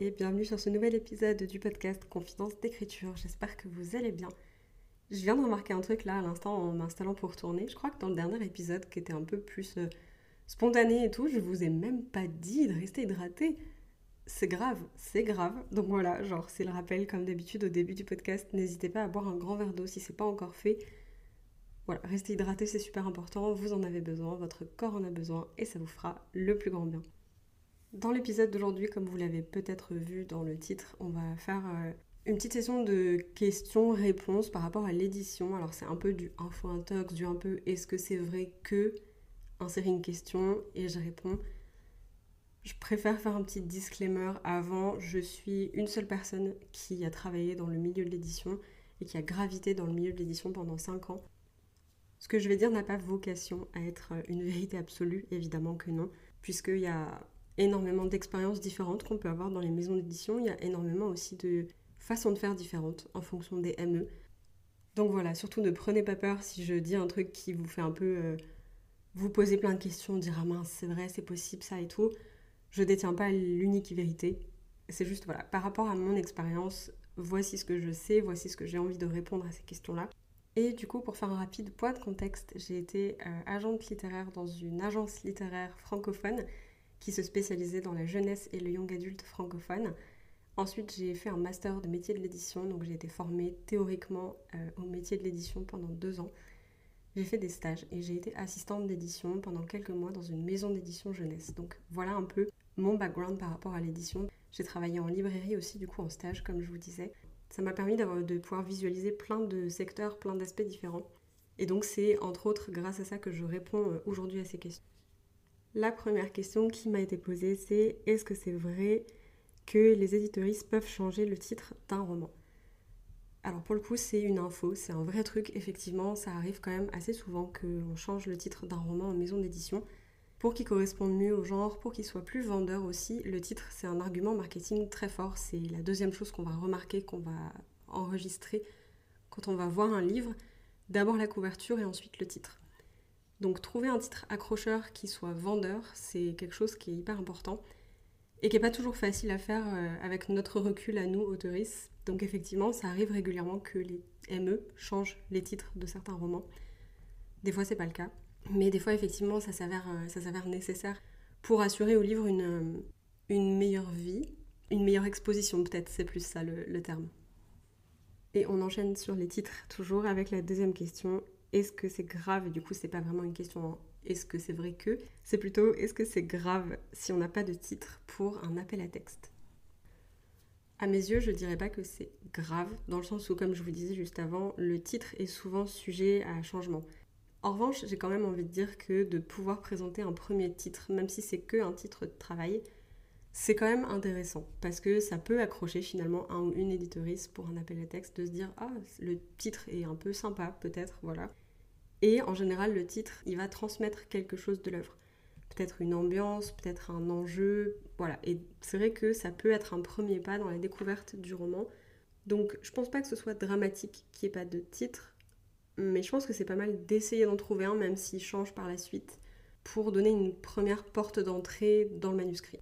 et bienvenue sur ce nouvel épisode du podcast Confidence d'écriture. J'espère que vous allez bien. Je viens de remarquer un truc là à l'instant en m'installant pour tourner. Je crois que dans le dernier épisode qui était un peu plus euh, spontané et tout, je vous ai même pas dit de rester hydraté. C'est grave, c'est grave. Donc voilà, genre c'est le rappel comme d'habitude au début du podcast. N'hésitez pas à boire un grand verre d'eau si c'est pas encore fait. Voilà, rester hydraté c'est super important, vous en avez besoin, votre corps en a besoin et ça vous fera le plus grand bien. Dans l'épisode d'aujourd'hui, comme vous l'avez peut-être vu dans le titre, on va faire euh, une petite session de questions-réponses par rapport à l'édition. Alors c'est un peu du info-intox, du un peu est-ce que c'est vrai que insérer une question et je réponds. Je préfère faire un petit disclaimer avant. Je suis une seule personne qui a travaillé dans le milieu de l'édition et qui a gravité dans le milieu de l'édition pendant 5 ans. Ce que je vais dire n'a pas vocation à être une vérité absolue, évidemment que non, puisqu'il y a énormément d'expériences différentes qu'on peut avoir dans les maisons d'édition. Il y a énormément aussi de façons de faire différentes en fonction des ME. Donc voilà, surtout ne prenez pas peur si je dis un truc qui vous fait un peu euh, vous poser plein de questions, dire ah mince, c'est vrai, c'est possible, ça et tout. Je détiens pas l'unique vérité. C'est juste voilà, par rapport à mon expérience, voici ce que je sais, voici ce que j'ai envie de répondre à ces questions-là. Et du coup, pour faire un rapide point de contexte, j'ai été euh, agente littéraire dans une agence littéraire francophone qui se spécialisait dans la jeunesse et le young adulte francophone. Ensuite, j'ai fait un master de métier de l'édition, donc j'ai été formée théoriquement euh, au métier de l'édition pendant deux ans. J'ai fait des stages et j'ai été assistante d'édition pendant quelques mois dans une maison d'édition jeunesse. Donc voilà un peu mon background par rapport à l'édition. J'ai travaillé en librairie aussi, du coup en stage, comme je vous disais. Ça m'a permis de pouvoir visualiser plein de secteurs, plein d'aspects différents. Et donc c'est entre autres grâce à ça que je réponds euh, aujourd'hui à ces questions. La première question qui m'a été posée, c'est est-ce que c'est vrai que les éditoristes peuvent changer le titre d'un roman? Alors pour le coup, c'est une info, c'est un vrai truc. Effectivement, ça arrive quand même assez souvent qu'on change le titre d'un roman en maison d'édition pour qu'il corresponde mieux au genre, pour qu'il soit plus vendeur aussi. Le titre, c'est un argument marketing très fort. C'est la deuxième chose qu'on va remarquer, qu'on va enregistrer quand on va voir un livre. D'abord la couverture et ensuite le titre. Donc trouver un titre accrocheur qui soit vendeur, c'est quelque chose qui est hyper important et qui n'est pas toujours facile à faire euh, avec notre recul à nous, autoristes. Donc effectivement, ça arrive régulièrement que les ME changent les titres de certains romans. Des fois, c'est pas le cas. Mais des fois, effectivement, ça s'avère, euh, nécessaire pour assurer au livre une, euh, une meilleure vie, une meilleure exposition, peut-être, c'est plus ça le terme. Et on enchaîne sur les titres, toujours avec la deuxième question est-ce que c'est grave du coup, c'est pas vraiment une question est-ce que c'est vrai que C'est plutôt est-ce que c'est grave si on n'a pas de titre pour un appel à texte? À mes yeux, je dirais pas que c'est grave, dans le sens où, comme je vous disais juste avant, le titre est souvent sujet à changement. En revanche, j'ai quand même envie de dire que de pouvoir présenter un premier titre, même si c'est que un titre de travail, c'est quand même intéressant parce que ça peut accrocher finalement un ou une éditorice pour un appel à texte de se dire ah le titre est un peu sympa peut-être voilà et en général, le titre, il va transmettre quelque chose de l'œuvre. Peut-être une ambiance, peut-être un enjeu, voilà. Et c'est vrai que ça peut être un premier pas dans la découverte du roman. Donc je pense pas que ce soit dramatique qu'il n'y ait pas de titre, mais je pense que c'est pas mal d'essayer d'en trouver un, même s'il change par la suite, pour donner une première porte d'entrée dans le manuscrit.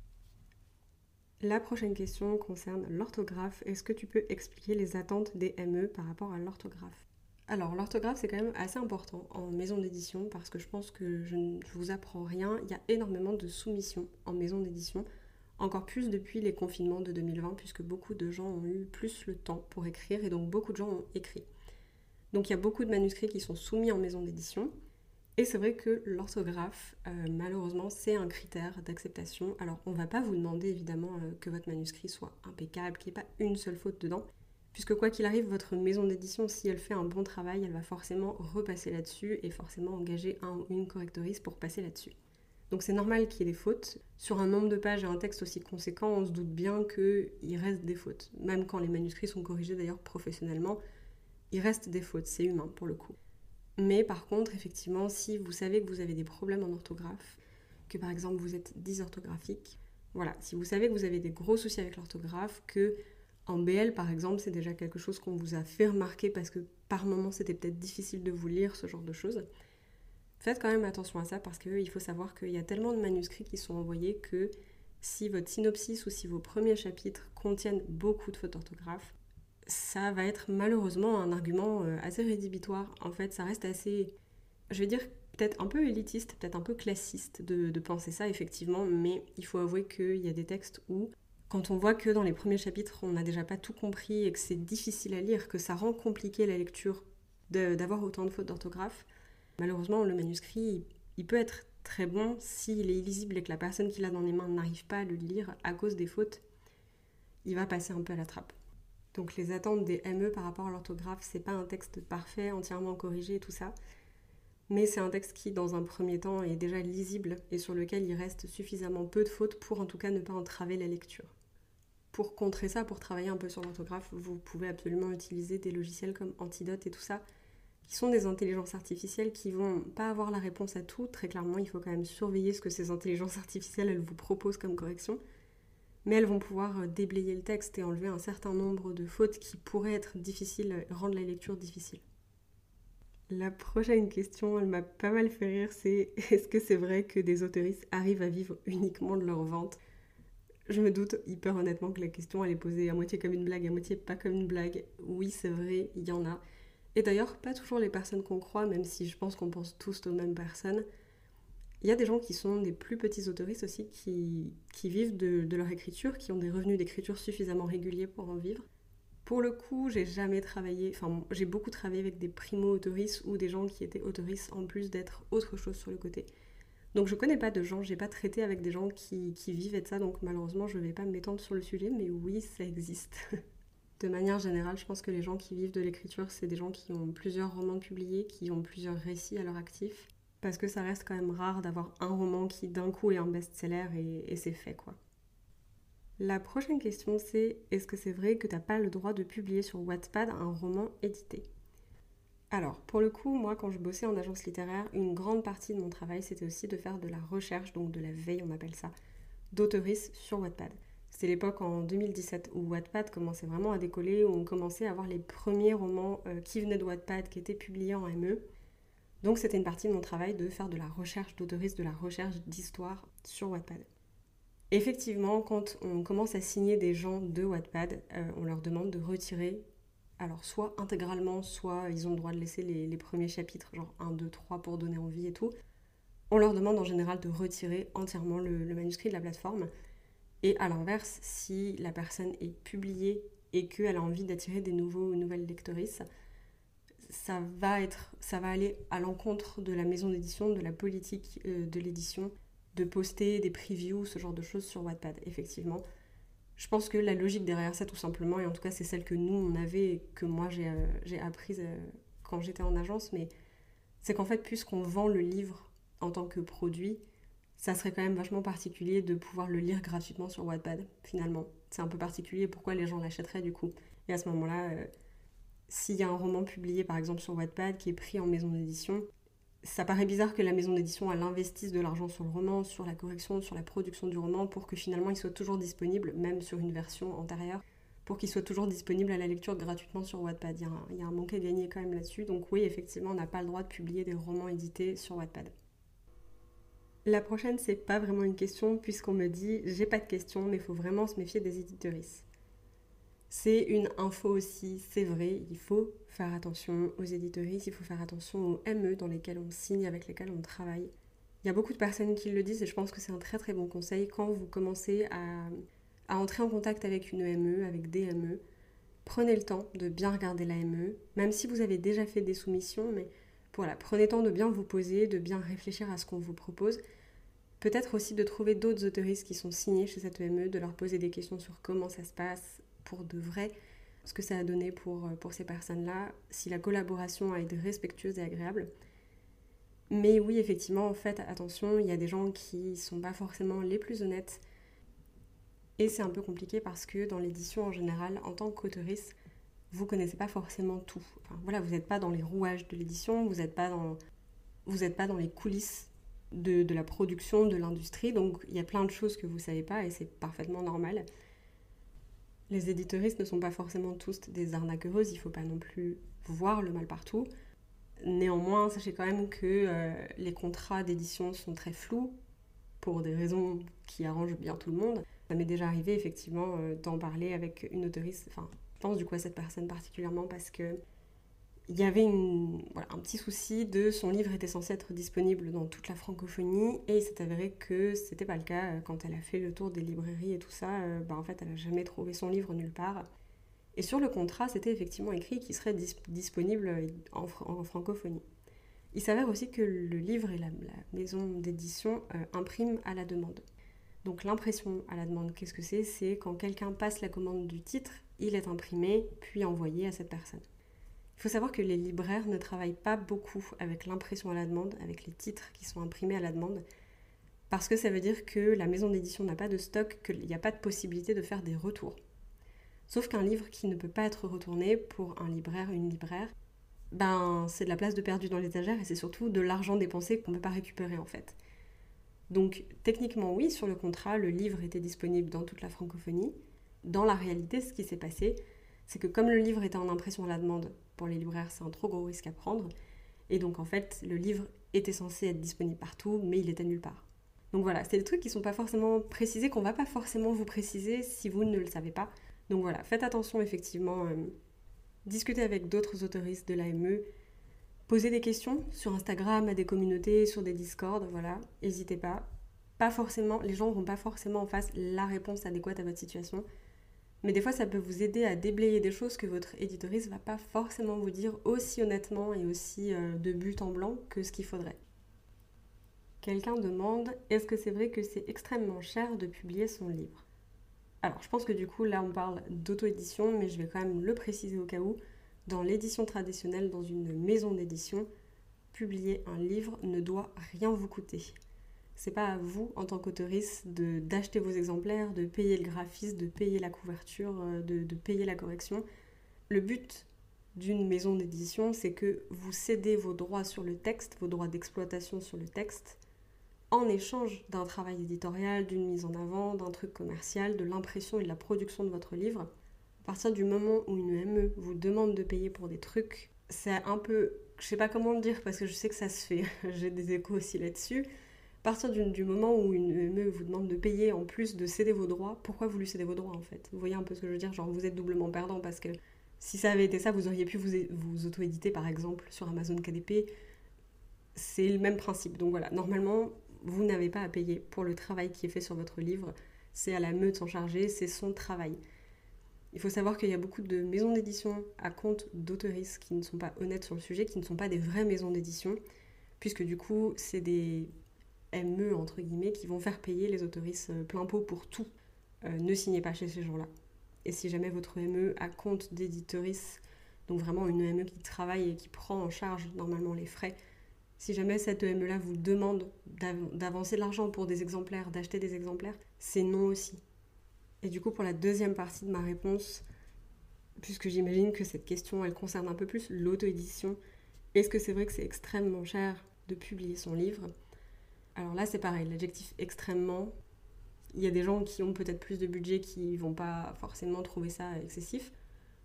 La prochaine question concerne l'orthographe. Est-ce que tu peux expliquer les attentes des ME par rapport à l'orthographe? Alors l'orthographe c'est quand même assez important en maison d'édition parce que je pense que je ne vous apprends rien. Il y a énormément de soumissions en maison d'édition, encore plus depuis les confinements de 2020 puisque beaucoup de gens ont eu plus le temps pour écrire et donc beaucoup de gens ont écrit. Donc il y a beaucoup de manuscrits qui sont soumis en maison d'édition. Et c'est vrai que l'orthographe, euh, malheureusement, c'est un critère d'acceptation. Alors, on ne va pas vous demander évidemment euh, que votre manuscrit soit impeccable, qu'il n'y ait pas une seule faute dedans puisque quoi qu'il arrive, votre maison d'édition, si elle fait un bon travail, elle va forcément repasser là-dessus et forcément engager un ou une correctoriste pour passer là-dessus. Donc c'est normal qu'il y ait des fautes. Sur un nombre de pages et un texte aussi conséquent, on se doute bien qu'il reste des fautes. Même quand les manuscrits sont corrigés d'ailleurs professionnellement, il reste des fautes, c'est humain pour le coup. Mais par contre, effectivement, si vous savez que vous avez des problèmes en orthographe, que par exemple vous êtes dysorthographique, voilà, si vous savez que vous avez des gros soucis avec l'orthographe, que en BL par exemple c'est déjà quelque chose qu'on vous a fait remarquer parce que par moments c'était peut-être difficile de vous lire ce genre de choses, Faites quand même attention à ça parce qu'il faut savoir qu'il y a tellement de manuscrits qui sont envoyés que si votre synopsis ou si vos premiers chapitres contiennent beaucoup de fautes d'orthographe, ça va être malheureusement un argument euh, assez rédhibitoire. En fait, ça reste assez, je vais dire, peut-être un peu élitiste, peut-être un peu classiste de, de, penser ça, effectivement, mais il faut avouer qu'il y a des textes où, quand on voit que dans les premiers chapitres, on n'a déjà pas tout compris et que c'est difficile à lire, que ça rend compliqué la lecture d'avoir autant de fautes d'orthographe, Malheureusement, le manuscrit, il peut être très bon s'il est illisible et que la personne qui l'a dans les mains n'arrive pas à le lire à cause des fautes. Il va passer un peu à la trappe. Donc les attentes des ME par rapport à l'orthographe, c'est pas un texte parfait, entièrement corrigé et tout ça, mais c'est un texte qui, dans un premier temps, est déjà lisible et sur lequel il reste suffisamment peu de fautes pour en tout cas ne pas entraver la lecture. Pour contrer ça, pour travailler un peu sur l'orthographe, vous pouvez absolument utiliser des logiciels comme Antidote et tout ça, qui sont des intelligences artificielles qui vont pas avoir la réponse à tout. Très clairement, il faut quand même surveiller ce que ces intelligences artificielles elles vous proposent comme correction. Mais elles vont pouvoir euh, déblayer le texte et enlever un certain nombre de fautes qui pourraient être difficiles, rendre la lecture difficile. La prochaine question, elle m'a pas mal fait rire, c'est est-ce que c'est vrai que des autoristes arrivent à vivre uniquement de leur vente? Je me doute hyper honnêtement que la question elle est posée à moitié comme une blague, à moitié pas comme une blague. Oui, c'est vrai, il y en a. Et d'ailleurs, pas toujours les personnes qu'on croit, même si je pense qu'on pense tous aux mêmes personnes. Il y a des gens qui sont des plus petits autoristes aussi, qui, qui vivent de, de, leur écriture, qui ont des revenus d'écriture suffisamment réguliers pour en vivre. Pour le coup, j'ai jamais travaillé, enfin, j'ai beaucoup travaillé avec des primo-autoristes ou des gens qui étaient autoristes en plus d'être autre chose sur le côté. Donc je connais pas de gens, j'ai pas traité avec des gens qui, qui vivaient de ça, donc malheureusement je vais pas m'étendre sur le sujet, mais oui, ça existe. de manière générale, je pense que les gens qui vivent de l'écriture, c'est des gens qui ont plusieurs romans publiés, qui ont plusieurs récits à leur actif. Parce que ça reste quand même rare d'avoir un roman qui d'un coup est un best-seller et, c'est fait quoi. La prochaine question c'est est-ce que c'est vrai que t'as pas le droit de publier sur Wattpad un roman édité? Alors, pour le coup, moi, quand je bossais en agence littéraire, une grande partie de mon travail, c'était aussi de faire de la recherche, donc de la veille, on appelle ça, d'autoristes sur Wattpad. C'était l'époque en 2017 où Wattpad commençait vraiment à décoller, où on commençait à avoir les premiers romans euh, qui venaient de Wattpad, qui étaient publiés en ME. Donc c'était une partie de mon travail de faire de la recherche d'autoristes, de la recherche d'histoire sur Wattpad. Effectivement, quand on commence à signer des gens de Wattpad, euh, on leur demande de retirer, alors soit intégralement, soit ils ont le droit de laisser les, premiers chapitres, genre 1, 2, 3 pour donner envie et tout. On leur demande en général de retirer entièrement le manuscrit de la plateforme. Et à l'inverse, si la personne est publiée et qu'elle a envie d'attirer des nouveaux nouvelles lectrices, ça va, aller à l'encontre de la maison d'édition, de la politique euh, de l'édition, de poster des previews, ce genre de choses sur Wattpad, effectivement. Je pense que la logique derrière ça, tout simplement, et en tout cas c'est celle que nous, on avait et que moi j'ai euh, apprise euh, quand j'étais en agence, mais c'est qu'en fait, puisqu'on vend le livre en tant que produit, ça serait quand même vachement particulier de pouvoir le lire gratuitement sur Wattpad, finalement. C'est un peu particulier, pourquoi les gens l'achèteraient du coup Et à ce moment-là, euh, s'il y a un roman publié par exemple sur Wattpad qui est pris en maison d'édition, ça paraît bizarre que la maison d'édition investisse de l'argent sur le roman, sur la correction, sur la production du roman, pour que finalement il soit toujours disponible, même sur une version antérieure, pour qu'il soit toujours disponible à la lecture gratuitement sur Wattpad. Il y a un, il y manque à gagner quand même là-dessus. Donc oui, effectivement, on n'a pas le droit de publier des romans édités sur Wattpad. La prochaine, c'est pas vraiment une question, puisqu'on me dit j'ai pas de questions, mais faut vraiment se méfier des éditorices. C'est une info aussi, c'est vrai, il faut faire attention aux éditorices, il faut faire attention aux ME dans lesquels on signe, avec lesquels on travaille. Il y a beaucoup de personnes qui le disent et je pense que c'est un très très bon conseil quand vous commencez à, à entrer en contact avec une ME, avec des ME. Prenez le temps de bien regarder la ME, même si vous avez déjà fait des soumissions, mais voilà, prenez le temps de bien vous poser, de bien réfléchir à ce qu'on vous propose Peut-être aussi de trouver d'autres autoristes qui sont signés chez cette EME, de leur poser des questions sur comment ça se passe pour de vrai, ce que ça a donné pour, euh, pour ces personnes-là, si la collaboration a été respectueuse et agréable. Mais oui, effectivement, faites attention, il y a des gens qui sont pas forcément les plus honnêtes. Et c'est un peu compliqué parce que dans l'édition en général, en tant qu'autoriste, vous connaissez pas forcément tout. Enfin, voilà, vous n'êtes pas dans les rouages de l'édition, vous n'êtes pas dans, vous n'êtes pas dans les coulisses de, de la production, de l'industrie. Donc il y a plein de choses que vous savez pas et c'est parfaitement normal. Les éditeuristes ne sont pas forcément tous des arnaqueuses, il faut pas non plus voir le mal partout. Néanmoins, sachez quand même que euh, les contrats d'édition sont très flous pour des raisons qui arrangent bien tout le monde. Ça m'est déjà arrivé effectivement euh, d'en parler avec une autoriste, enfin je pense du coup à cette personne particulièrement parce que il y avait un petit souci de son livre était censé être disponible dans toute la francophonie et il s'est avéré que c'était pas le cas euh, quand elle a fait le tour des librairies et tout ça. bah, en fait, elle a jamais trouvé son livre nulle part. Et sur le contrat, c'était effectivement écrit qu'il serait disponible en, francophonie. Il s'avère aussi que le livre et la, maison d'édition euh, impriment à la demande. Donc l'impression à la demande, qu'est-ce que c'est? C'est quand quelqu'un passe la commande du titre, il est imprimé, puis envoyé à cette personne. Il faut savoir que les libraires ne travaillent pas beaucoup avec l'impression à la demande, avec les titres qui sont imprimés à la demande, parce que ça veut dire que la maison d'édition n'a pas de stock, qu'il n'y a pas de possibilité de faire des retours. Sauf qu'un livre qui ne peut pas être retourné pour un libraire, une libraire, ben c'est de la place de perdu dans l'étagère et c'est surtout de l'argent dépensé qu'on ne peut pas récupérer en fait. Donc techniquement oui, sur le contrat, le livre était disponible dans toute la francophonie. Dans la réalité, ce qui s'est passé, c'est que comme le livre était en impression à la demande pour les libraires, c'est un trop gros risque à prendre. Et donc en fait, le livre était censé être disponible partout, mais il était nulle part. Donc voilà, c'est des trucs qui ne sont pas forcément précisés, qu'on va pas forcément vous préciser si vous ne le savez pas. Donc voilà, faites attention effectivement, euh, discutez avec d'autres autoristes de l'AME, posez des questions sur Instagram, à des communautés, sur des Discord, voilà, n'hésitez pas. Pas forcément, les gens vont pas forcément en face la réponse adéquate à votre situation, mais des fois ça peut vous aider à déblayer des choses que votre éditoriste va pas forcément vous dire aussi honnêtement et aussi euh, de but en blanc que ce qu'il faudrait. Quelqu'un demande est-ce que c'est vrai que c'est extrêmement cher de publier son livre? Alors, je pense que du coup, là, on parle d'auto-édition, mais je vais quand même le préciser au cas où. Dans l'édition traditionnelle, dans une maison d'édition, publier un livre ne doit rien vous coûter. C'est pas à vous, en tant qu'autoriste, d'acheter vos exemplaires, de payer le graphiste, de payer la couverture, euh, de, de payer la correction. Le but d'une maison d'édition, c'est que vous cédez vos droits sur le texte, vos droits d'exploitation sur le texte, en échange d'un travail éditorial, d'une mise en avant, d'un truc commercial, de l'impression et de la production de votre livre. À partir du moment où une ME vous demande de payer pour des trucs, c'est un peu, je sais pas comment le dire parce que je sais que ça se fait, j'ai des échos aussi là-dessus. À partir du, moment où une ME vous demande de payer en plus de céder vos droits, pourquoi vous lui cédez vos droits en fait? Vous voyez un peu ce que je veux dire? Genre vous êtes doublement perdant parce que si ça avait été ça, vous auriez pu vous, vous auto-éditer par exemple sur Amazon KDP. C'est le même principe. Donc voilà, normalement, vous n'avez pas à payer pour le travail qui est fait sur votre livre. C'est à la meute de s'en charger, c'est son travail. Il faut savoir qu'il y a beaucoup de maisons d'édition à compte d'autoristes qui ne sont pas honnêtes sur le sujet, qui ne sont pas des vraies maisons d'édition, puisque du coup, c'est des ME, entre guillemets, qui vont faire payer les autoristes euh, plein pot pour tout. Euh, ne signez pas chez ces gens-là. Et si jamais votre ME a compte d'éditoris, donc vraiment une ME qui travaille et qui prend en charge normalement les frais si jamais cette EME-là vous demande d'avancer de l'argent pour des exemplaires, d'acheter des exemplaires, c'est non aussi. Et du coup, pour la deuxième partie de ma réponse, puisque j'imagine que cette question, elle concerne un peu plus l'auto-édition, est-ce que c'est vrai que c'est extrêmement cher de publier son livre? Alors là, c'est pareil, l'adjectif extrêmement, il y a des gens qui ont peut-être plus de budget qui vont pas forcément trouver ça excessif.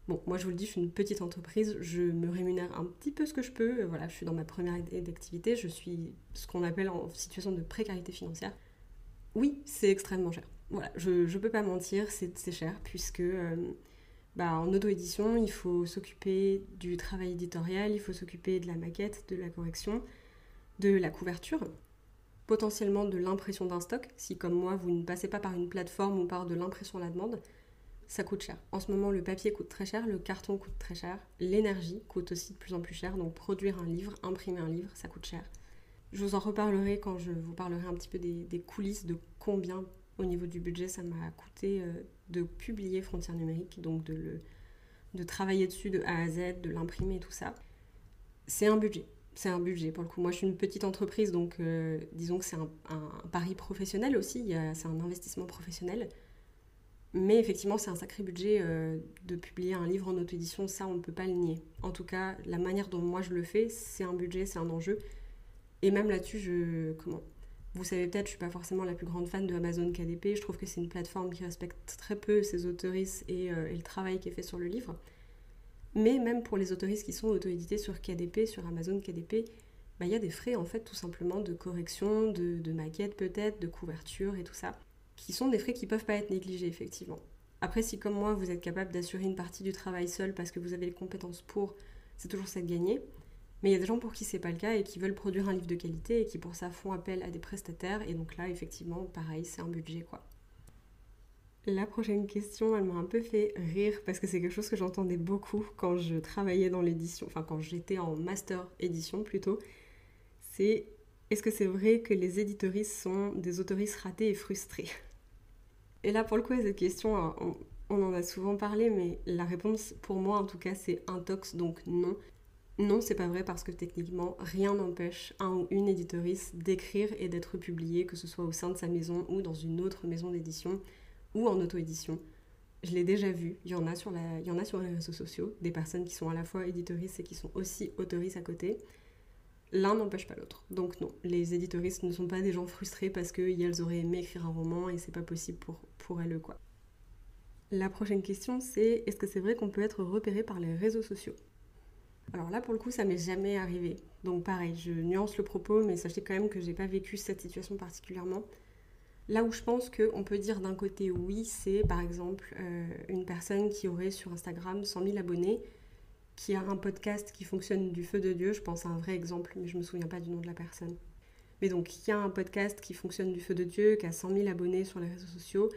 Bon, moi je vous le dis, je suis une petite entreprise, je me rémunère un petit peu ce que je peux. Voilà, je suis dans ma première année d'activité, je suis ce qu'on appelle en situation de précarité financière. Oui, c'est extrêmement cher. Voilà, je ne peux pas mentir, c'est cher, puisque euh, bah, en auto-édition, il faut s'occuper du travail éditorial, il faut s'occuper de la maquette, de la correction, de la couverture, potentiellement de l'impression d'un stock, si comme moi vous ne passez pas par une plateforme ou par de l'impression à la demande ça coûte cher. En ce moment, le papier coûte très cher, le carton coûte très cher, l'énergie coûte aussi de plus en plus cher. Donc produire un livre, imprimer un livre, ça coûte cher. Je vous en reparlerai quand je vous parlerai un petit peu des, coulisses de combien au niveau du budget ça m'a coûté euh, de publier Frontières numériques, donc de, le, de travailler dessus de A à Z, de l'imprimer, tout ça. C'est un budget. C'est un budget pour le coup. Moi, je suis une petite entreprise, donc euh, disons que c'est un, pari professionnel aussi, c'est un investissement professionnel. Mais effectivement, c'est un sacré budget euh, de publier un livre en auto-édition, ça, on ne peut pas le nier. En tout cas, la manière dont moi je le fais, c'est un budget, c'est un enjeu. Et même là-dessus, je. Comment Vous savez peut-être, je suis pas forcément la plus grande fan de Amazon KDP. Je trouve que c'est une plateforme qui respecte très peu ses autoristes et, euh, et le travail qui est fait sur le livre. Mais même pour les autoristes qui sont auto-édités sur KDP, sur Amazon KDP, bah, il y a des frais en fait tout simplement de correction, de, maquette peut-être, de couverture et tout ça, qui sont des frais qui peuvent pas être négligés effectivement. Après, si comme moi vous êtes capable d'assurer une partie du travail seul parce que vous avez les compétences pour, c'est toujours ça de gagner. Mais il y a des gens pour qui c'est pas le cas et qui veulent produire un livre de qualité et qui pour ça font appel à des prestataires et donc là effectivement pareil c'est un budget quoi. La prochaine question, elle m'a un peu fait rire parce que c'est quelque chose que j'entendais beaucoup quand je travaillais dans l'édition, enfin quand j'étais en master édition plutôt. C'est est-ce que c'est vrai que les éditoristes sont des autoristes ratés et frustrés? Et là, pour le coup, cette question, on, on, en a souvent parlé, mais la réponse pour moi en tout cas, c'est intox, donc non. Non, c'est pas vrai parce que techniquement, rien n'empêche un ou une éditoriste d'écrire et d'être publié, que ce soit au sein de sa maison ou dans une autre maison d'édition ou en auto-édition. Je l'ai déjà vu, il y, en a sur il y en a sur les réseaux sociaux, des personnes qui sont à la fois éditoristes et qui sont aussi autoristes à côté. L'un n'empêche pas l'autre. Donc non, les éditoristes ne sont pas des gens frustrés parce qu'elles auraient aimé écrire un roman et c'est pas possible pour, pour elles quoi. La prochaine question c'est est-ce que c'est vrai qu'on peut être repéré par les réseaux sociaux? Alors là, pour le coup, ça m'est jamais arrivé. Donc pareil, je nuance le propos, mais sachez quand même que j'ai pas vécu cette situation particulièrement. Là où je pense qu'on peut dire d'un côté oui, c'est par exemple euh, une personne qui aurait sur Instagram 100 000 abonnés, qui a un podcast qui fonctionne du feu de Dieu, je pense à un vrai exemple, mais je me souviens pas du nom de la personne. Mais donc, qui a un podcast qui fonctionne du feu de Dieu, qui a 100 000 abonnés sur les réseaux sociaux,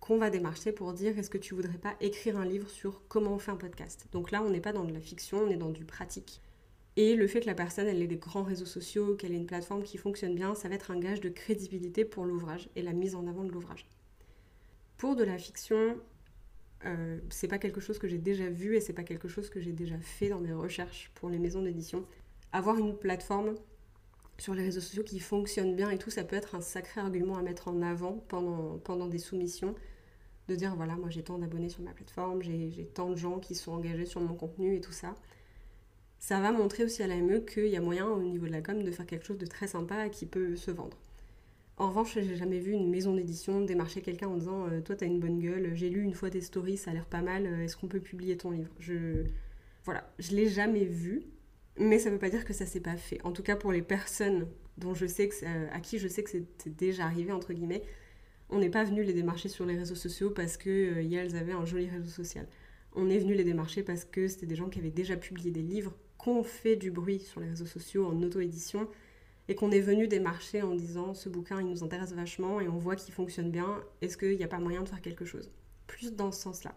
qu'on va démarcher pour dire est-ce que tu voudrais pas écrire un livre sur comment on fait un podcast? Donc là, on n'est pas dans de la fiction, on est dans du pratique. Et le fait que la personne ait des grands réseaux sociaux, qu'elle ait une plateforme qui fonctionne bien, ça va être un gage de crédibilité pour l'ouvrage et la mise en avant de l'ouvrage. Pour de la fiction, euh, c'est pas quelque chose que j'ai déjà vu et c'est pas quelque chose que j'ai déjà fait dans mes recherches pour les maisons d'édition. Avoir une plateforme sur les réseaux sociaux qui fonctionne bien et tout, ça peut être un sacré argument à mettre en avant pendant, pendant des soumissions. De dire voilà, moi j'ai tant d'abonnés sur ma plateforme, j'ai tant de gens qui sont engagés sur mon contenu et tout ça ça va montrer aussi à la ME qu'il y a moyen au niveau de la com de faire quelque chose de très sympa qui peut se vendre. En revanche, j'ai jamais vu une maison d'édition démarcher quelqu'un en disant euh, Toi, t'as une bonne gueule, j'ai lu une fois tes stories, ça a l'air pas mal, euh, est-ce qu'on peut publier ton livre? Je. Voilà, je l'ai jamais vu, mais ça veut pas dire que ça s'est pas fait. En tout cas, pour les personnes dont je sais que à qui je sais que c'est déjà arrivé, entre guillemets, on n'est pas venu les démarcher sur les réseaux sociaux parce que euh, elles avaient un joli réseau social. On est venu les démarcher parce que c'était des gens qui avaient déjà publié des livres qu'on fait du bruit sur les réseaux sociaux en auto-édition et qu'on est venu démarcher en disant ce bouquin il nous intéresse vachement et on voit qu'il fonctionne bien, est-ce qu'il n'y a pas moyen de faire quelque chose? Plus dans ce sens-là.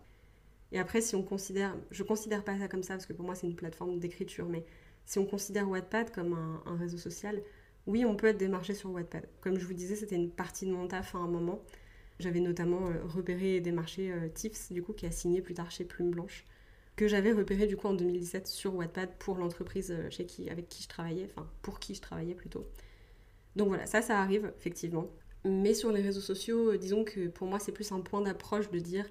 Et après, si on considère, je considère pas ça comme ça parce que pour moi c'est une plateforme d'écriture, mais si on considère Wattpad comme un, réseau social, oui, on peut être démarché sur Wattpad. Comme je vous disais, c'était une partie de mon taf à un moment. J'avais notamment euh, repéré et démarché euh, du coup, qui a signé plus tard chez Plume Blanche que j'avais repéré du coup en 2017 sur Wattpad pour l'entreprise euh, avec qui je travaillais, enfin pour qui je travaillais plutôt. Donc voilà, ça, ça arrive effectivement. Mais sur les réseaux sociaux, euh, disons que pour moi, c'est plus un point d'approche de dire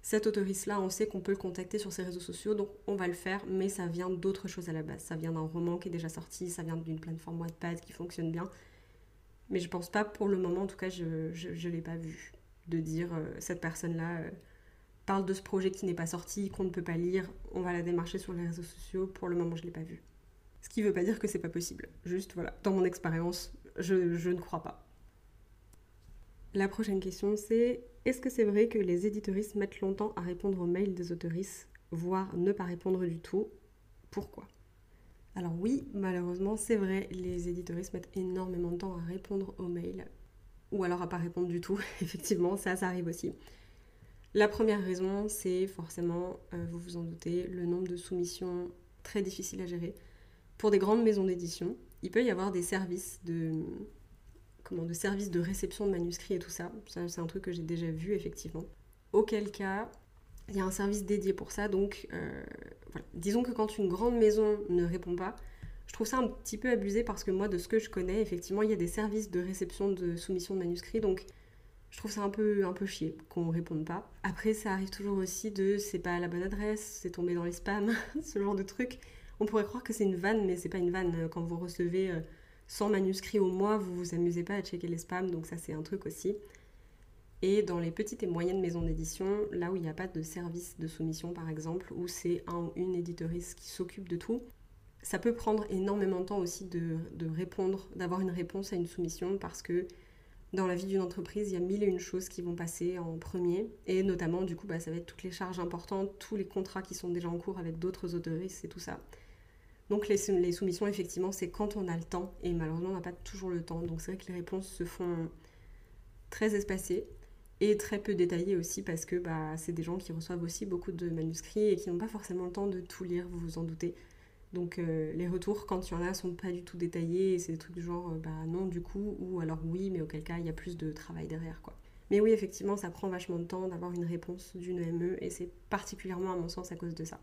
cet autoriste-là, on sait qu'on peut le contacter sur ses réseaux sociaux, donc on va le faire, mais ça vient d'autre chose à la base. Ça vient d'un roman qui est déjà sorti, ça vient d'une plateforme Wattpad qui fonctionne bien. Mais je pense pas, pour le moment, en tout cas, je ne l'ai pas vu, de dire euh, cette personne-là, parle de ce projet qui n'est pas sorti, qu'on ne peut pas lire, on va la démarcher sur les réseaux sociaux. Pour le moment, je ne l'ai pas vu. Ce qui veut pas dire que c'est pas possible. Juste, voilà, dans mon expérience, je, ne crois pas. La prochaine question, c'est est-ce que c'est vrai que les éditoristes mettent longtemps à répondre aux mails des autoristes, voire ne pas répondre du tout? Pourquoi? Alors oui, malheureusement, c'est vrai, les éditoristes mettent énormément de temps à répondre aux mails, ou alors à pas répondre du tout. Effectivement, ça, ça arrive aussi. La première raison, c'est forcément, euh, vous vous en doutez, le nombre de soumissions très difficiles à gérer. Pour des grandes maisons d'édition, il peut y avoir des services de, comment, services de réception de manuscrits et tout ça. c'est un truc que j'ai déjà vu effectivement. Auquel cas, il y a un service dédié pour ça. Donc, euh, disons que quand une grande maison ne répond pas, Je trouve ça un petit peu abusé parce que moi, de ce que je connais, effectivement, il y a des services de réception de soumission de manuscrits, je trouve ça un peu, un peu chier qu'on ne réponde pas. Après, ça arrive toujours aussi de c'est pas la bonne adresse, c'est tombé dans les spams, ce genre de truc. On pourrait croire que c'est une vanne, mais c'est pas une vanne. Quand vous recevez 100 euh, manuscrits au mois, vous vous amusez pas à checker les spams, donc ça c'est un truc aussi. Et dans les petites et moyennes maisons d'édition, là où il n'y a pas de service de soumission par exemple, où c'est un ou une éditoriste qui s'occupe de tout, ça peut prendre énormément de temps aussi de répondre, d'avoir une réponse à une soumission parce que dans la vie d'une entreprise, il y a mille et une choses qui vont passer en premier. Et notamment, du coup, bah, ça va être toutes les charges importantes, tous les contrats qui sont déjà en cours avec d'autres autoristes et tout ça. Donc les, soumissions, effectivement, c'est quand on a le temps. Et malheureusement, on n'a pas toujours le temps. Donc c'est vrai que les réponses se font très espacées et très peu détaillées aussi parce que bah, c'est des gens qui reçoivent aussi beaucoup de manuscrits et qui n'ont pas forcément le temps de tout lire, vous vous en doutez. Donc euh, les retours, quand il y en a, sont pas du tout détaillés. C'est des trucs du genre, euh, bah non du coup, ou alors oui, mais auquel cas il y a plus de travail derrière quoi. Mais oui, effectivement, ça prend vachement de temps d'avoir une réponse d'une EME et c'est particulièrement à mon sens à cause de ça.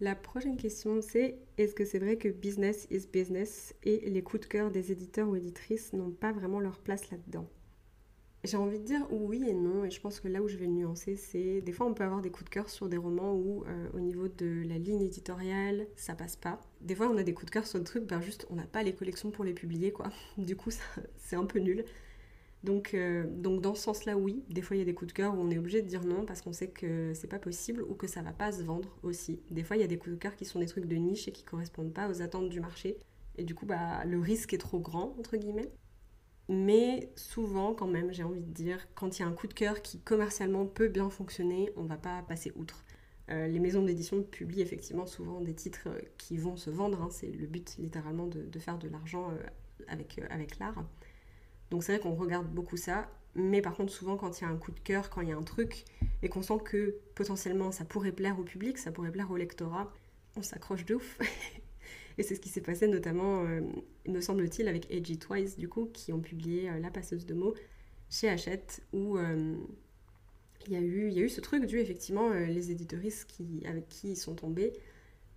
La prochaine question c'est est-ce que c'est vrai que business is business et les coups de cœur des éditeurs ou éditrices n'ont pas vraiment leur place là-dedans? J'ai envie de dire oui et non, et je pense que là où je vais le nuancer, c'est des fois on peut avoir des coups de cœur sur des romans où euh, au niveau de la ligne éditoriale, ça passe pas. Des fois on a des coups de cœur sur des trucs, ben juste on n'a pas les collections pour les publier quoi. Du coup c'est un peu nul. Donc, euh, donc dans ce sens-là, oui, des fois il y a des coups de cœur où on est obligé de dire non parce qu'on sait que c'est pas possible ou que ça va pas se vendre aussi. Des fois il y a des coups de cœur qui sont des trucs de niche et qui correspondent pas aux attentes du marché. Et du coup, bah, le risque est trop grand, entre guillemets. Mais souvent, quand même, j'ai envie de dire, quand il y a un coup de cœur qui commercialement peut bien fonctionner, on va pas passer outre. Euh, les maisons d'édition publient effectivement souvent des titres euh, qui vont se vendre. Hein. c'est le but littéralement de, faire de l'argent euh, avec, avec l'art. Donc c'est vrai qu'on regarde beaucoup ça. Mais par contre, souvent, quand il y a un coup de cœur, quand il y a un truc, et qu'on sent que potentiellement ça pourrait plaire au public, ça pourrait plaire au lectorat, on s'accroche de ouf. Et c'est ce qui s'est passé notamment, euh, me semble-t-il, avec Edgy Twice, du coup, qui ont publié euh, La passeuse de mots chez Hachette, où euh, il, y a eu, y a eu ce truc dû, effectivement, les éditoristes qui, avec qui ils sont tombés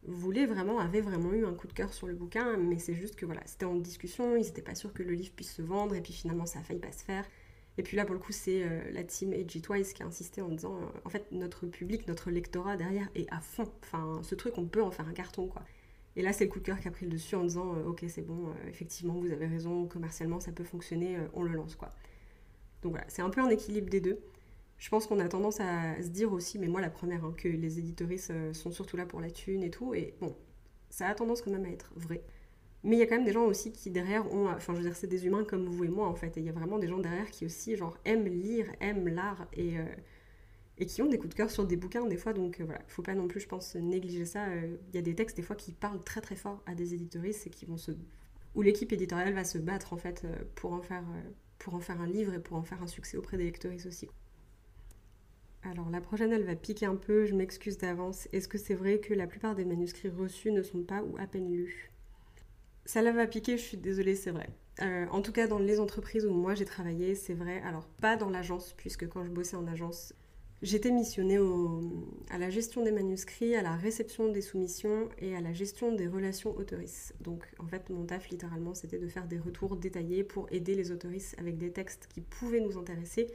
voulaient vraiment, avaient vraiment eu un coup de cœur sur le bouquin, mais c'est juste que voilà, c'était en discussion, ils n'étaient pas sûrs que le livre puisse se vendre, et puis finalement ça a failli pas se faire. Et puis là, pour le coup, c'est la team Edgy Twice qui a insisté en disant, en fait, notre public, notre lectorat derrière est à fond. Enfin, ce truc, on peut en faire un carton, quoi. Et là, c'est le coup de cœur qui a pris le dessus en disant euh, Ok, c'est bon, euh, effectivement, vous avez raison, commercialement, ça peut fonctionner, euh, on le lance, quoi. Donc voilà, c'est un peu un équilibre des deux. Je pense qu'on a tendance à se dire aussi, mais moi la première, hein, que les éditoristes sont surtout là pour la thune et tout. Et bon, ça a tendance quand même à être vrai. Mais il y a quand même des gens aussi qui derrière ont. Enfin, je veux dire, c'est des humains comme vous et moi en fait. Et il y a vraiment des gens derrière qui aussi, genre, aiment lire, aiment l'art et et qui ont des coups de cœur sur des bouquins des fois. Donc euh, voilà, il faut pas non plus, je pense, négliger ça. Euh, il y a des textes des fois qui parlent très très fort à des éditoristes et qui vont se où l'équipe éditoriale va se battre en fait euh, pour en faire pour en faire un livre et pour en faire un succès auprès des lectoristes aussi. Alors la prochaine, elle va piquer un peu, je m'excuse d'avance. Est-ce que c'est vrai que la plupart des manuscrits reçus ne sont pas ou à peine lus? Ça la va piquer, je suis désolée, c'est vrai. en tout cas, dans les entreprises où moi j'ai travaillé, c'est vrai. Alors, pas dans l'agence, puisque quand je bossais en agence, J'étais missionnée à la gestion des manuscrits, à la réception des soumissions et à la gestion des relations autoristes. Donc en fait mon taf littéralement c'était de faire des retours détaillés pour aider les autoristes avec des textes qui pouvaient nous intéresser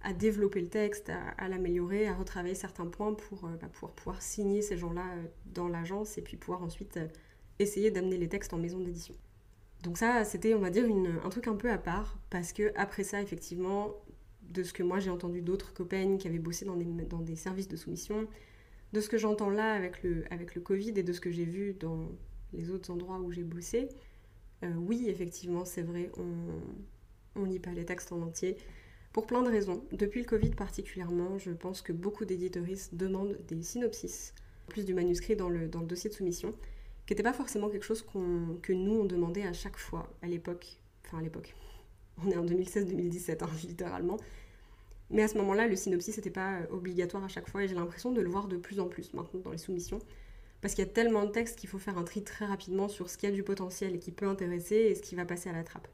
à développer le texte, à, l'améliorer, à retravailler certains points pour, euh, bah, pouvoir signer ces gens-là euh, dans l'agence et puis pouvoir ensuite euh, essayer d'amener les textes en maison d'édition. Donc ça, c'était, on va dire, un truc un peu à part, parce que après ça, effectivement, de ce que moi j'ai entendu d'autres copains qui avaient bossé dans des, dans des services de soumission, de ce que j'entends là avec le, avec le Covid et de ce que j'ai vu dans les autres endroits où j'ai bossé, euh, oui, effectivement, c'est vrai, on, on lit pas les textes en entier. Pour plein de raisons. Depuis le Covid particulièrement, je pense que beaucoup d'éditoristes demandent des synopsis, plus du manuscrit dans le, dans le dossier de soumission, qui n'était pas forcément quelque chose que nous on demandait à chaque fois à l'époque. Enfin à l'époque. On est en 2016-2017, hein, littéralement. Mais à ce moment-là, le synopsis n'était pas euh, obligatoire à chaque fois et j'ai l'impression de le voir de plus en plus maintenant dans les soumissions. Parce qu'il y a tellement de textes qu'il faut faire un tri très rapidement sur ce qui a du potentiel et qui peut intéresser et ce qui va passer à la trappe.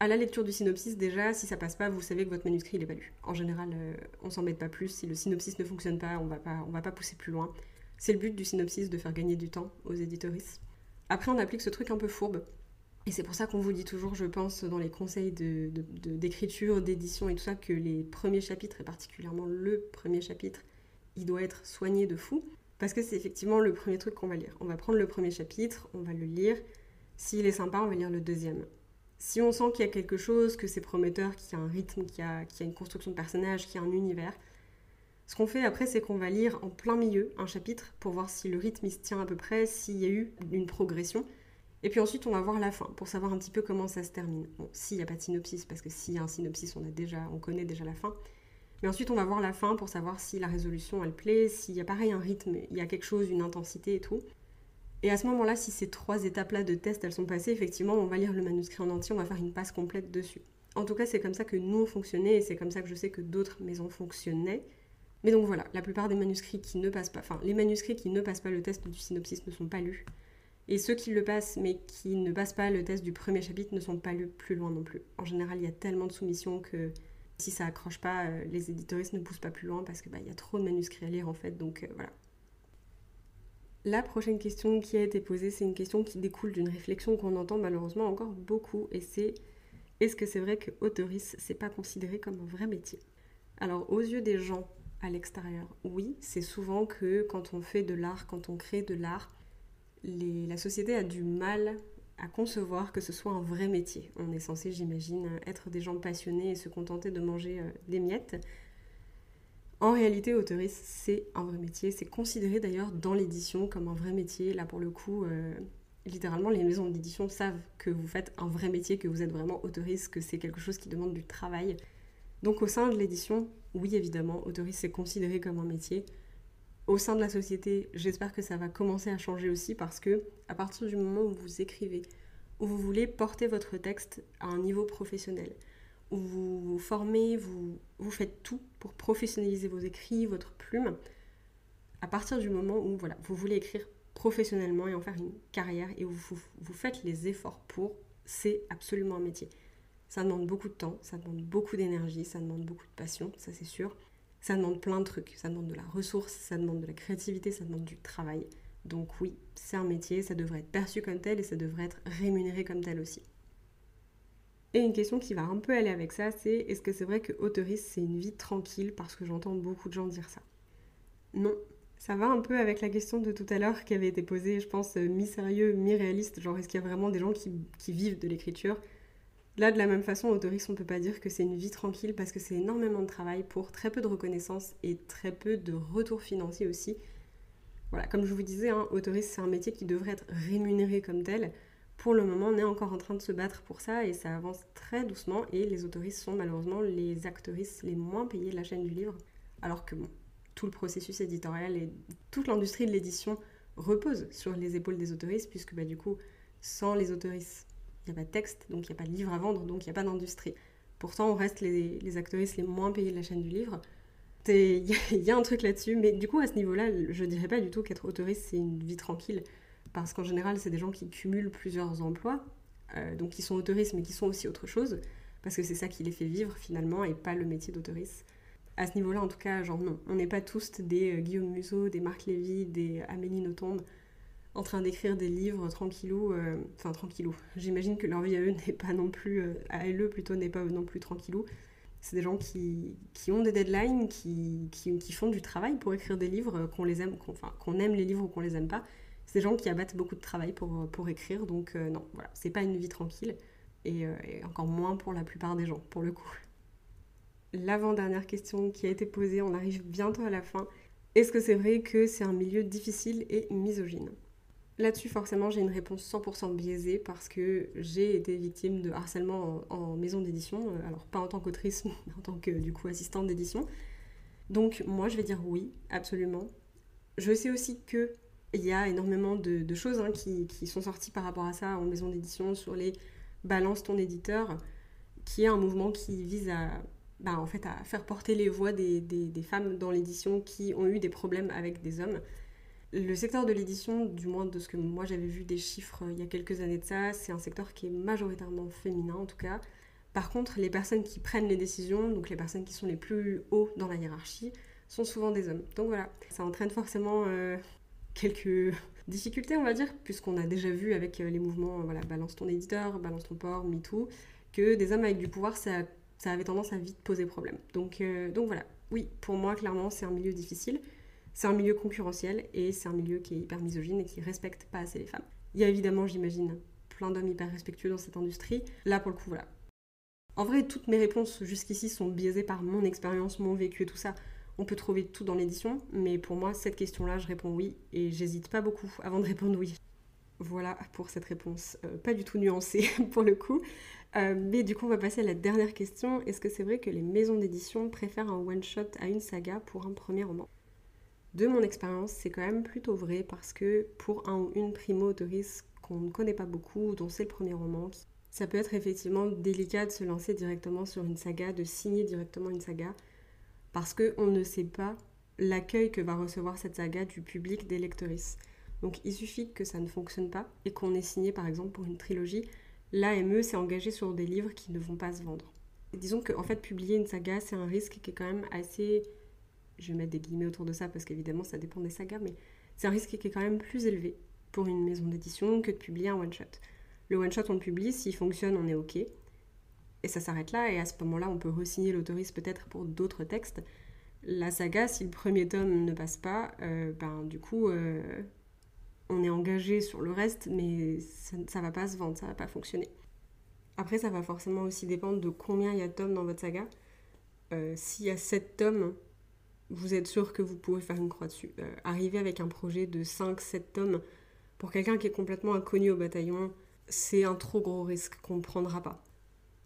À la lecture du synopsis, déjà, si ça passe pas, vous savez que votre manuscrit n'est pas lu. En général, on euh, on s'embête pas plus. Si le synopsis ne fonctionne pas, on va pas, va pas pousser plus loin. C'est le but du synopsis de faire gagner du temps aux éditoristes. Après, on applique ce truc un peu fourbe. Et c'est pour ça qu'on vous dit toujours, je pense, dans les conseils d'écriture, de, d'édition et tout ça, que les premiers chapitres, et particulièrement le premier chapitre, il doit être soigné de fou. Parce que c'est effectivement le premier truc qu'on va lire. On va prendre le premier chapitre, on va le lire. S'il est sympa, on va lire le deuxième. Si on sent qu'il y a quelque chose, que c'est prometteur, qu'il y a un rythme, qu'il y y a une construction de personnage, qu'il y a un univers, ce qu'on fait après, c'est qu'on va lire en plein milieu un chapitre pour voir si le rythme il se tient à peu près, s'il y a eu une progression. Et puis ensuite, on va voir la fin pour savoir un petit peu comment ça se termine. Bon, s'il n'y a pas de synopsis, parce que s'il y a un synopsis, on, a déjà, on connaît déjà la fin. Mais ensuite, on va voir la fin pour savoir si la résolution, elle plaît, s'il y a pareil un rythme, il y a quelque chose, une intensité et tout. Et à ce moment-là, si ces trois étapes-là de test, elles sont passées, effectivement, on va lire le manuscrit en entier, on va faire une passe complète dessus. En tout cas, c'est comme ça que nous, on fonctionnait, et c'est comme ça que je sais que d'autres maisons fonctionnaient. Mais donc voilà, la plupart des manuscrits qui ne passent pas, enfin, les manuscrits qui ne passent pas le test du synopsis ne sont pas lus. Et ceux qui le passent, mais qui ne passent pas le test du premier chapitre, ne sont pas lus plus loin non plus. En général, il y a tellement de soumissions que si ça accroche pas, euh, les éditoristes ne poussent pas plus loin parce qu'il bah, y a trop de manuscrits à lire en fait. Donc euh, voilà. La prochaine question qui a été posée, c'est une question qui découle d'une réflexion qu'on entend malheureusement encore beaucoup, et c'est est-ce que c'est vrai que autoriste, c'est pas considéré comme un vrai métier? Alors aux yeux des gens à l'extérieur, oui, c'est souvent que quand on fait de l'art, quand on crée de l'art, la société a du mal à concevoir que ce soit un vrai métier. On est censé, j'imagine, être des gens passionnés et se contenter de manger euh, des miettes. En réalité, autoriste, c'est un vrai métier. C'est considéré d'ailleurs dans l'édition comme un vrai métier. Là, pour le coup, euh, littéralement, les maisons d'édition savent que vous faites un vrai métier, que vous êtes vraiment autoriste, que c'est quelque chose qui demande du travail. Donc, au sein de l'édition, oui, évidemment, autoriste, c'est considéré comme un métier au sein de la société, j'espère que ça va commencer à changer aussi parce que à partir du moment où vous écrivez, où vous voulez porter votre texte à un niveau professionnel, où vous vous formez, vous, faites tout pour professionnaliser vos écrits, votre plume, à partir du moment où vous voulez écrire professionnellement et en faire une carrière et où vous, vous faites les efforts pour, c'est absolument un métier. Ça demande beaucoup de temps, ça demande beaucoup d'énergie, ça demande beaucoup de passion, ça c'est sûr ça demande plein de trucs. Ça demande de la ressource, ça demande de la créativité, ça demande du travail. Donc oui, c'est un métier, ça devrait être perçu comme tel et ça devrait être rémunéré comme tel aussi. Et une question qui va un peu aller avec ça, c'est est-ce que c'est vrai que autoriste c'est une vie tranquille parce que j'entends beaucoup de gens dire ça? Non, ça va un peu avec la question de tout à l'heure qui avait été posée, je pense, euh, mi-sérieux, mi-réaliste, genre est-ce qu'il y a vraiment des gens qui, qui vivent de l'écriture? Là, de la même façon, autoriste, on ne peut pas dire que c'est une vie tranquille parce que c'est énormément de travail pour très peu de reconnaissance et très peu de retour financier aussi. Voilà, comme je vous disais, hein, autoriste, c'est un métier qui devrait être rémunéré comme tel. Pour le moment, on est encore en train de se battre pour ça et ça avance très doucement. Et les autoristes sont malheureusement les actrices les moins payés de la chaîne du livre. Alors que tout le processus éditorial et toute l'industrie de l'édition repose sur les épaules des autoristes, puisque bah, du coup, sans les autoristes, il n'y a pas de texte, donc il n'y a pas de livre à vendre, donc il n'y a pas d'industrie. Pourtant, on reste les, les actrices les moins payées de la chaîne du livre. Il y, a un truc là-dessus, mais du coup, à ce niveau-là, je dirais pas du tout qu'être autoriste, c'est une vie tranquille. Parce qu'en général, c'est des gens qui cumulent plusieurs emplois, euh, donc qui sont autoristes, mais qui sont aussi autre chose, parce que c'est ça qui les fait vivre finalement, et pas le métier d'autoriste. À ce niveau-là, en tout cas, genre non, on n'est pas tous des euh, Guillaume Musso, des Marc Lévy, des Amélie Nothomb, en train d'écrire des livres tranquillou, euh, enfin tranquillou. J'imagine que leur vie à eux n'est pas non plus, euh, à eux plutôt n'est pas non plus tranquillou. C'est des gens qui, ont des deadlines, qui, font du travail pour écrire des livres, qu'on les aime, aime les livres ou qu'on les aime pas. C'est des gens qui abattent beaucoup de travail pour, écrire, donc euh, non, voilà, c'est pas une vie tranquille, et encore moins pour la plupart des gens, pour le coup. L'avant-dernière question qui a été posée, on arrive bientôt à la fin. Est-ce que c'est vrai que c'est un milieu difficile et misogyne? Là-dessus, forcément, j'ai une réponse 100% biaisée parce que j'ai été victime de harcèlement en, maison d'édition, euh, alors pas en tant qu'autrice, mais en tant que du coup assistante d'édition. Donc moi, je vais dire oui, absolument. Je sais aussi que il y a énormément de, choses hein, qui, sont sorties par rapport à ça en maison d'édition sur les balance ton éditeur, qui est un mouvement qui vise à, bah, faire porter les voix des femmes dans l'édition qui ont eu des problèmes avec des hommes. Le secteur de l'édition, du moins de ce que moi j'avais vu des chiffres il y a quelques années de ça, c'est un secteur qui est majoritairement féminin en tout cas. Par contre, les personnes qui prennent les décisions, donc les personnes qui sont les plus hauts dans la hiérarchie, sont souvent des hommes. Donc voilà, ça entraîne forcément euh, quelques difficultés, on va dire, puisqu'on a déjà vu avec les mouvements, voilà, balance ton éditeur, balance ton port, MeToo, que des hommes avec du pouvoir, ça, ça avait tendance à vite poser problème. Donc, donc voilà, oui, pour moi, clairement, c'est un milieu difficile. C'est un milieu concurrentiel et c'est un milieu qui est hyper misogyne et qui respecte pas assez les femmes. Il y a évidemment, j'imagine, plein d'hommes hyper respectueux dans cette industrie. Là, pour le coup, voilà. En vrai, toutes mes réponses jusqu'ici sont biaisées par mon expérience, mon vécu et tout ça. On peut trouver tout dans l'édition, mais pour moi, cette question-là, je réponds oui et j'hésite pas beaucoup avant de répondre oui. Voilà pour cette réponse, euh, pas du tout nuancée pour le coup. Euh, mais du coup, on va passer à la dernière question. Est-ce que c'est vrai que les maisons d'édition préfèrent un one-shot à une saga pour un premier roman? De mon expérience, c'est quand même plutôt vrai parce que pour un ou une primo risque qu'on ne connaît pas beaucoup, dont c'est le premier roman, ça peut être effectivement délicat de se lancer directement sur une saga, de signer directement une saga, parce qu'on ne sait pas l'accueil que va recevoir cette saga du public des lectrices. Donc il suffit que ça ne fonctionne pas et qu'on ait signé par exemple pour une trilogie, l'AME s'est engagé sur des livres qui ne vont pas se vendre. disons qu'en en fait publier une saga c'est un risque qui est quand même assez... Je vais mettre des guillemets autour de ça parce qu'évidemment ça dépend des sagas, mais c'est un risque qui est quand même plus élevé pour une maison d'édition que de publier un one-shot. Le one-shot on le publie, s'il fonctionne on est ok. Et ça s'arrête là, et à ce moment-là on peut re-signer l'autoriste peut-être pour d'autres textes. La saga, si le premier tome ne passe pas, euh, ben du coup... Euh, on est engagé sur le reste, mais ça, ne va pas se vendre, ça va pas fonctionner. Après, ça va forcément aussi dépendre de combien il y a de tomes dans votre saga. Euh, s'il y a 7 tomes, vous êtes sûr que vous pouvez faire une croix dessus. Euh, arriver avec un projet de 5-7 tomes, pour quelqu'un qui est complètement inconnu au bataillon, c'est un trop gros risque qu'on ne prendra pas.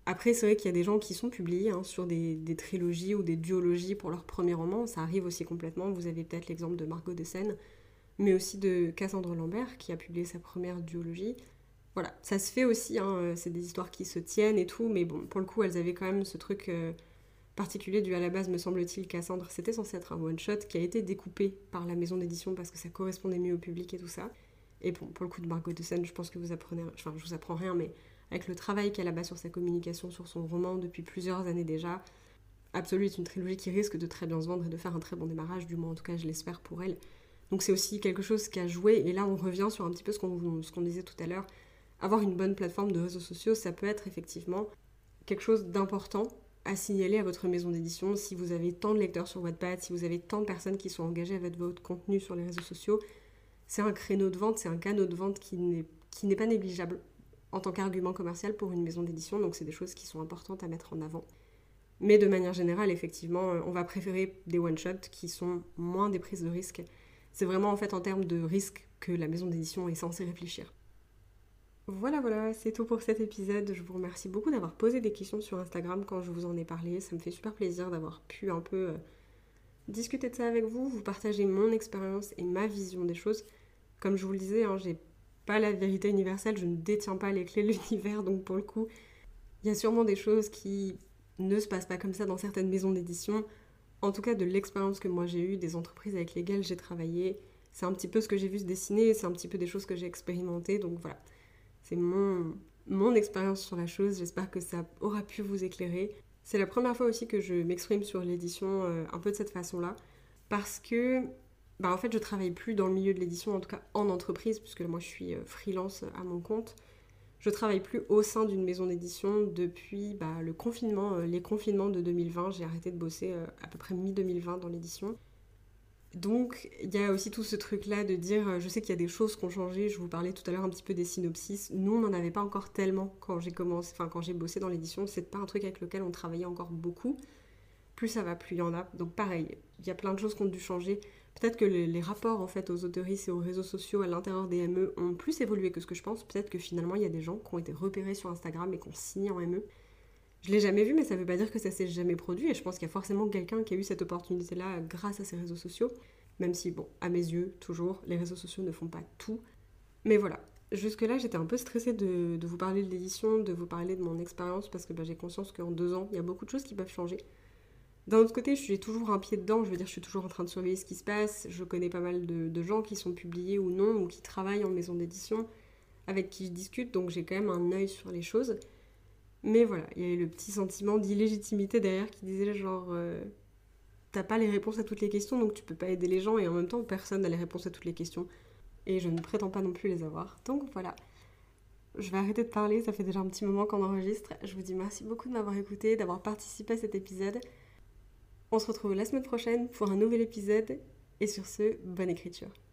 Après, c'est vrai qu'il y a des gens qui sont publiés hein, sur des, trilogies ou des duologies pour leur premier roman. Ça arrive aussi complètement. Vous avez peut-être l'exemple de Margot de mais aussi de Cassandre Lambert qui a publié sa première duologie. Voilà, ça se fait aussi, hein, euh, c'est des histoires qui se tiennent et tout, mais bon, pour le coup, elles avaient quand même ce truc euh, particulier du à la base, me semble-t-il, Cassandre, c'était censé être un one-shot qui a été découpé par la maison d'édition parce que ça correspondait mieux au public et tout ça. Et pour le coup de Margot de Seine, je pense que vous apprenez, enfin, je vous apprends rien, mais avec le travail qu'elle a bas sur sa communication, sur son roman depuis plusieurs années déjà, Absolu est une trilogie qui risque de très bien se vendre et de faire un très bon démarrage, du moins en tout cas je l'espère pour elle. Donc c'est aussi quelque chose qui a joué, et là on revient sur un petit peu ce qu'on disait tout à l'heure. Avoir une bonne plateforme de réseaux sociaux, ça peut être effectivement quelque chose d'important à signaler à votre maison d'édition si vous avez tant de lecteurs sur Wattpad, si vous avez tant de personnes qui sont engagées avec votre contenu sur les réseaux sociaux. C'est un créneau de vente, c'est un canal de vente qui n'est pas négligeable en tant qu'argument commercial pour une maison d'édition, donc c'est des choses qui sont importantes à mettre en avant. Mais de manière générale, effectivement, on va préférer des one-shots qui sont moins des prises de risques c'est vraiment en fait en termes de risque que la maison d'édition est censée réfléchir. Voilà, voilà, c'est tout pour cet épisode. Je vous remercie beaucoup d'avoir posé des questions sur Instagram quand je vous en ai parlé. Ça me fait super plaisir d'avoir pu un peu euh, discuter de ça avec vous, vous partager mon expérience et ma vision des choses. Comme je vous le disais, hein, j'ai pas la vérité universelle, je ne détiens pas les clés de l'univers, donc pour le coup, il y a sûrement des choses qui ne se passent pas comme ça dans certaines maisons d'édition en tout cas de l'expérience que moi j'ai eue, des entreprises avec lesquelles j'ai travaillé, c'est un petit peu ce que j'ai vu se dessiner, c'est un petit peu des choses que j'ai expérimentées, donc voilà. C'est mon, mon expérience sur la chose, j'espère que ça aura pu vous éclairer. C'est la première fois aussi que je m'exprime sur l'édition euh, un peu de cette façon-là, parce que bah, en fait je travaille plus dans le milieu de l'édition, en tout cas en entreprise, puisque moi je suis euh, freelance à mon compte. Je travaille plus au sein d'une maison d'édition depuis bah, le confinement, euh, les confinements de 2020. J'ai arrêté de bosser à peu près mi-2020 dans l'édition. Donc il y a aussi tout ce truc-là de dire, euh, je sais qu'il y a des choses qui ont changé. Je vous parlais tout à l'heure un petit peu des synopsis. Nous, on n'en avait pas encore tellement quand j'ai commencé, enfin quand j'ai bossé dans l'édition. C'est pas un truc avec lequel on travaillait encore beaucoup. Plus ça va, plus il y en a. Donc pareil, il y a plein de choses qui ont dû changer. Peut-être que les, rapports en fait aux autoristes et aux réseaux sociaux à l'intérieur des ME ont plus évolué que ce que je pense. Peut-être que finalement il y a des gens qui ont été repérés sur Instagram et qui ont signé en ME. Je l'ai jamais vu, mais ça veut pas dire que ça s'est jamais produit. Et je pense qu'il y a forcément quelqu'un qui a eu cette opportunité-là grâce à ces réseaux sociaux. Même si, bon, à mes yeux, toujours, les réseaux sociaux ne font pas tout. Mais voilà. Jusque-là, j'étais un peu stressée de, vous parler de l'édition, de vous parler de mon expérience, parce que bah, j'ai conscience qu'en deux ans, il y a beaucoup de choses qui peuvent changer. D'un autre côté, je suis toujours un pied dedans, je veux dire, je suis toujours en train de surveiller ce qui se passe. Je connais pas mal de, gens qui sont publiés ou non, ou qui travaillent en maison d'édition, avec qui je discute, donc j'ai quand même un œil sur les choses. Mais voilà, il y avait le petit sentiment d'illégitimité derrière qui disait genre, euh, t'as pas les réponses à toutes les questions, donc tu peux pas aider les gens, et en même temps, personne n'a les réponses à toutes les questions. Et je ne prétends pas non plus les avoir. Donc voilà. Je vais arrêter de parler, ça fait déjà un petit moment qu'on enregistre. Je vous dis merci beaucoup de m'avoir écouté, d'avoir participé à cet épisode. On se retrouve la semaine prochaine pour un nouvel épisode. Et sur ce, bonne écriture.